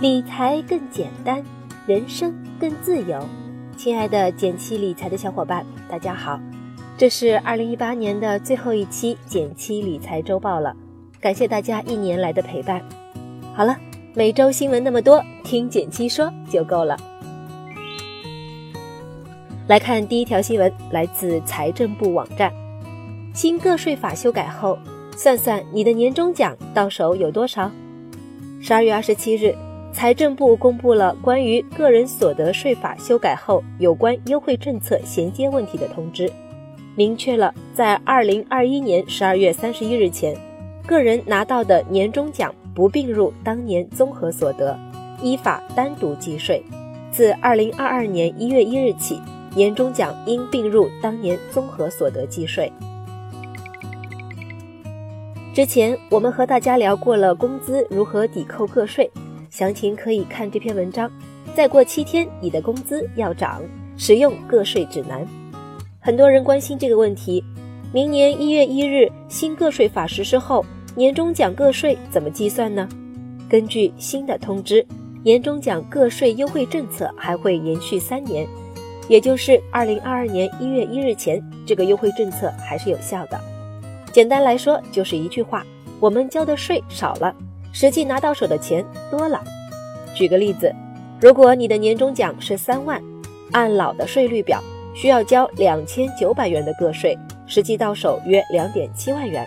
理财更简单，人生更自由。亲爱的减七理财的小伙伴，大家好，这是二零一八年的最后一期减七理财周报了，感谢大家一年来的陪伴。好了，每周新闻那么多，听减七说就够了。来看第一条新闻，来自财政部网站，新个税法修改后，算算你的年终奖到手有多少？十二月二十七日，财政部公布了关于个人所得税法修改后有关优惠政策衔接问题的通知，明确了在二零二一年十二月三十一日前，个人拿到的年终奖不并入当年综合所得，依法单独计税。自二零二二年一月一日起，年终奖应并入当年综合所得计税。之前我们和大家聊过了工资如何抵扣个税，详情可以看这篇文章。再过七天，你的工资要涨，使用个税指南。很多人关心这个问题：明年一月一日新个税法实施后，年终奖个税怎么计算呢？根据新的通知，年终奖个税优惠政策还会延续三年，也就是二零二二年一月一日前，这个优惠政策还是有效的。简单来说，就是一句话：我们交的税少了，实际拿到手的钱多了。举个例子，如果你的年终奖是三万，按老的税率表需要交两千九百元的个税，实际到手约两点七万元；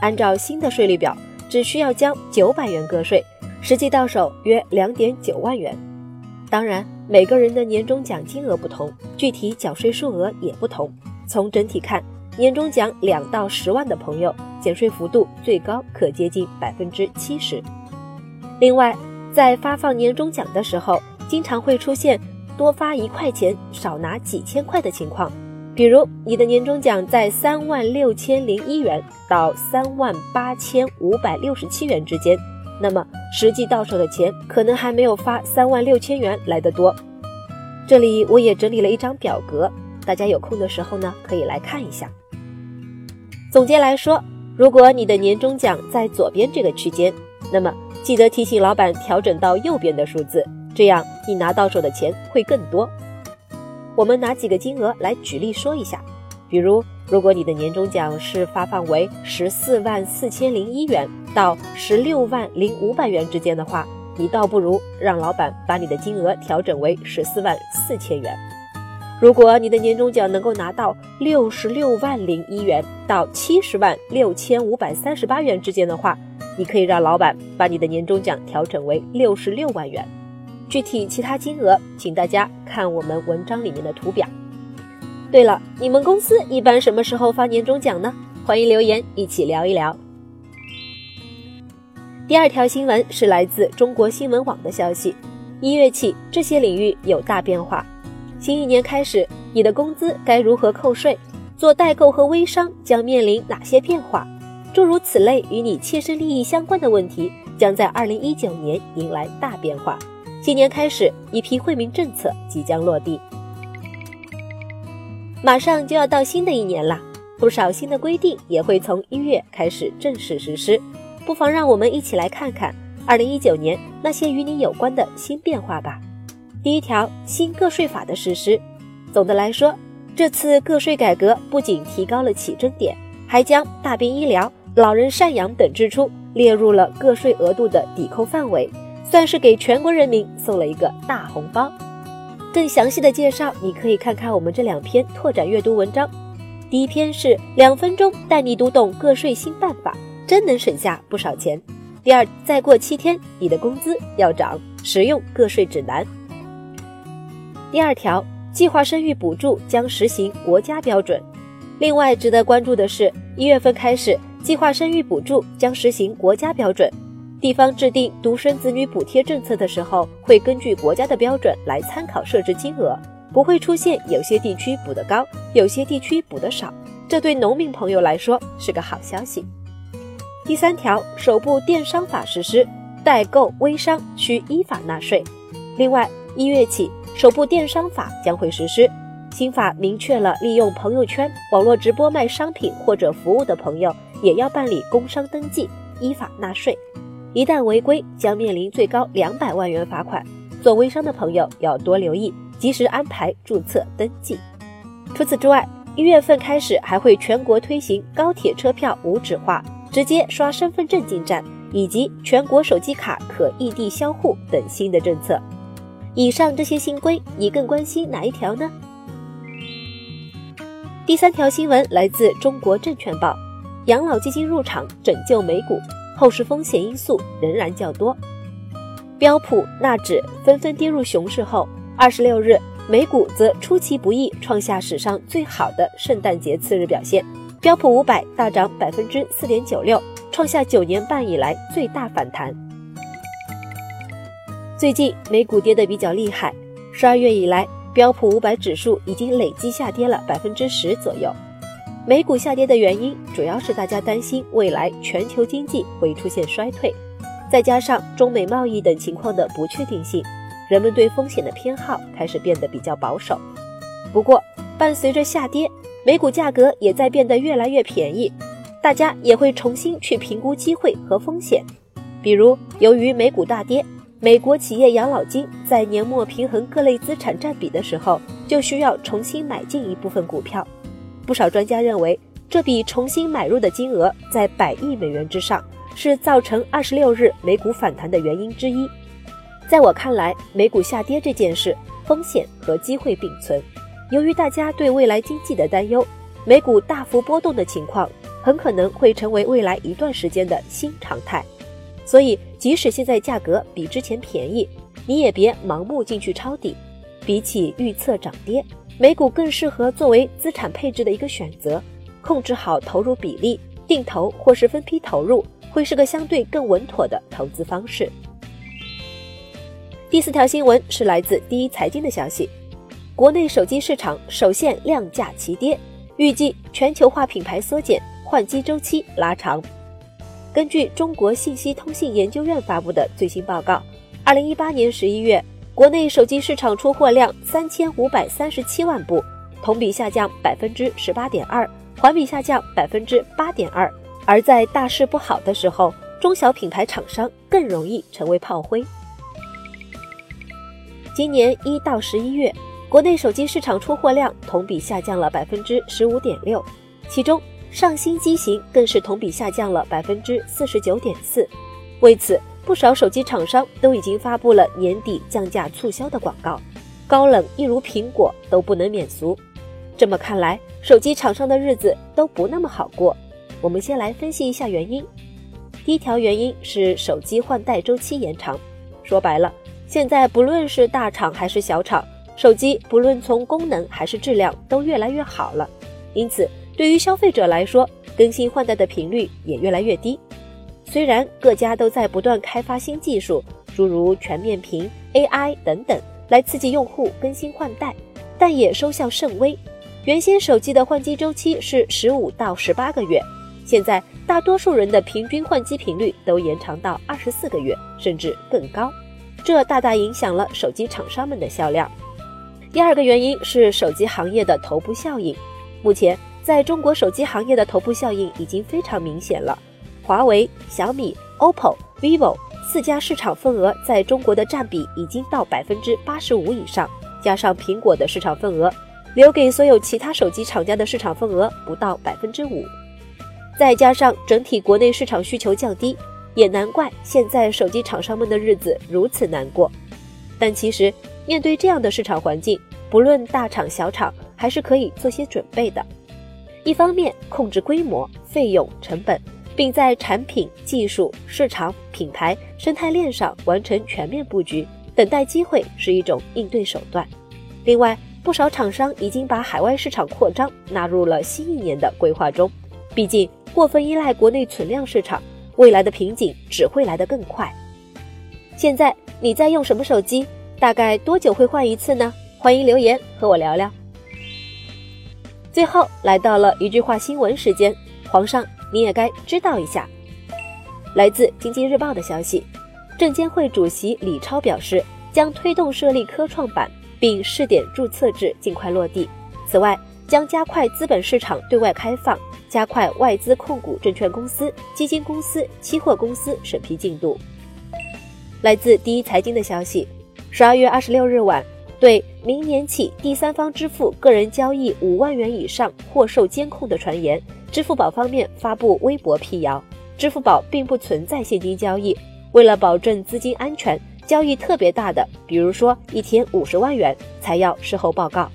按照新的税率表，只需要交九百元个税，实际到手约两点九万元。当然，每个人的年终奖金额不同，具体缴税数额也不同。从整体看，年终奖两到十万的朋友，减税幅度最高可接近百分之七十。另外，在发放年终奖的时候，经常会出现多发一块钱，少拿几千块的情况。比如，你的年终奖在三万六千零一元到三万八千五百六十七元之间，那么实际到手的钱可能还没有发三万六千元来得多。这里我也整理了一张表格，大家有空的时候呢，可以来看一下。总结来说，如果你的年终奖在左边这个区间，那么记得提醒老板调整到右边的数字，这样你拿到手的钱会更多。我们拿几个金额来举例说一下，比如，如果你的年终奖是发放为十四万四千零一元到十六万零五百元之间的话，你倒不如让老板把你的金额调整为十四万四千元。如果你的年终奖能够拿到六十六万零一元到七十万六千五百三十八元之间的话，你可以让老板把你的年终奖调整为六十六万元。具体其他金额，请大家看我们文章里面的图表。对了，你们公司一般什么时候发年终奖呢？欢迎留言一起聊一聊。第二条新闻是来自中国新闻网的消息，一月起这些领域有大变化。新一年开始，你的工资该如何扣税？做代购和微商将面临哪些变化？诸如此类与你切身利益相关的问题，将在二零一九年迎来大变化。新年开始，一批惠民政策即将落地。马上就要到新的一年了，不少新的规定也会从一月开始正式实施。不妨让我们一起来看看二零一九年那些与你有关的新变化吧。第一条，新个税法的实施。总的来说，这次个税改革不仅提高了起征点，还将大病医疗、老人赡养等支出列入了个税额度的抵扣范围，算是给全国人民送了一个大红包。更详细的介绍，你可以看看我们这两篇拓展阅读文章。第一篇是两分钟带你读懂个税新办法，真能省下不少钱。第二，再过七天，你的工资要涨，实用个税指南。第二条，计划生育补助将实行国家标准。另外值得关注的是，一月份开始，计划生育补助将实行国家标准。地方制定独生子女补贴政策的时候，会根据国家的标准来参考设置金额，不会出现有些地区补得高，有些地区补得少。这对农民朋友来说是个好消息。第三条，首部电商法实施，代购微商需依法纳税。另外，一月起。首部电商法将会实施，新法明确了利用朋友圈、网络直播卖商品或者服务的朋友也要办理工商登记，依法纳税。一旦违规将面临最高两百万元罚款。做微商的朋友要多留意，及时安排注册登记。除此之外，一月份开始还会全国推行高铁车票无纸化，直接刷身份证进站，以及全国手机卡可异地销户等新的政策。以上这些新规，你更关心哪一条呢？第三条新闻来自中国证券报：养老基金入场拯救美股，后市风险因素仍然较多。标普、纳指纷纷跌入熊市后，二十六日。美股则出其不意创下史上最好的圣诞节次日表现，标普五百大涨百分之四点九六，创下九年半以来最大反弹。最近美股跌得比较厉害，十二月以来，标普五百指数已经累计下跌了百分之十左右。美股下跌的原因主要是大家担心未来全球经济会出现衰退，再加上中美贸易等情况的不确定性。人们对风险的偏好开始变得比较保守。不过，伴随着下跌，美股价格也在变得越来越便宜，大家也会重新去评估机会和风险。比如，由于美股大跌，美国企业养老金在年末平衡各类资产占比的时候，就需要重新买进一部分股票。不少专家认为，这笔重新买入的金额在百亿美元之上，是造成二十六日美股反弹的原因之一。在我看来，美股下跌这件事，风险和机会并存。由于大家对未来经济的担忧，美股大幅波动的情况很可能会成为未来一段时间的新常态。所以，即使现在价格比之前便宜，你也别盲目进去抄底。比起预测涨跌，美股更适合作为资产配置的一个选择。控制好投入比例，定投或是分批投入，会是个相对更稳妥的投资方式。第四条新闻是来自第一财经的消息，国内手机市场首现量价齐跌，预计全球化品牌缩减，换机周期拉长。根据中国信息通信研究院发布的最新报告，二零一八年十一月，国内手机市场出货量三千五百三十七万部，同比下降百分之十八点二，环比下降百分之八点二。而在大势不好的时候，中小品牌厂商更容易成为炮灰。今年一到十一月，国内手机市场出货量同比下降了百分之十五点六，其中上新机型更是同比下降了百分之四十九点四。为此，不少手机厂商都已经发布了年底降价促销的广告，高冷一如苹果都不能免俗。这么看来，手机厂商的日子都不那么好过。我们先来分析一下原因。第一条原因是手机换代周期延长，说白了。现在不论是大厂还是小厂，手机不论从功能还是质量都越来越好了，因此对于消费者来说，更新换代的频率也越来越低。虽然各家都在不断开发新技术，诸如全面屏、AI 等等，来刺激用户更新换代，但也收效甚微。原先手机的换机周期是十五到十八个月，现在大多数人的平均换机频率都延长到二十四个月，甚至更高。这大大影响了手机厂商们的销量。第二个原因是手机行业的头部效应。目前，在中国手机行业的头部效应已经非常明显了。华为、小米、OPPO、vivo 四家市场份额在中国的占比已经到百分之八十五以上，加上苹果的市场份额，留给所有其他手机厂家的市场份额不到百分之五。再加上整体国内市场需求降低。也难怪现在手机厂商们的日子如此难过，但其实面对这样的市场环境，不论大厂小厂，还是可以做些准备的。一方面控制规模、费用、成本，并在产品、技术、市场、品牌、生态链上完成全面布局，等待机会是一种应对手段。另外，不少厂商已经把海外市场扩张纳入了新一年的规划中，毕竟过分依赖国内存量市场。未来的瓶颈只会来得更快。现在你在用什么手机？大概多久会换一次呢？欢迎留言和我聊聊。最后来到了一句话新闻时间，皇上你也该知道一下。来自经济日报的消息，证监会主席李超表示，将推动设立科创板，并试点注册制尽快落地。此外，将加快资本市场对外开放。加快外资控股证券公司、基金公司、期货公司审批进度。来自第一财经的消息，十二月二十六日晚，对明年起第三方支付个人交易五万元以上或受监控的传言，支付宝方面发布微博辟谣，支付宝并不存在现金交易。为了保证资金安全，交易特别大的，比如说一天五十万元，才要事后报告。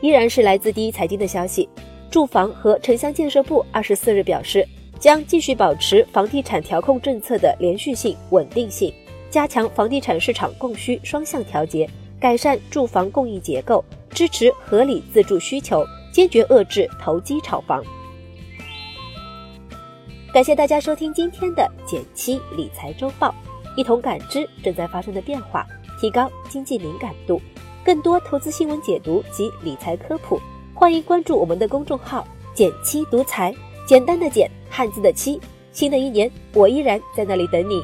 依然是来自第一财经的消息。住房和城乡建设部二十四日表示，将继续保持房地产调控政策的连续性、稳定性，加强房地产市场供需双向调节，改善住房供应结构，支持合理自住需求，坚决遏制投机炒房。感谢大家收听今天的减七理财周报，一同感知正在发生的变化，提高经济敏感度。更多投资新闻解读及理财科普。欢迎关注我们的公众号“简七独裁，简单的简，汉字的七。新的一年，我依然在那里等你。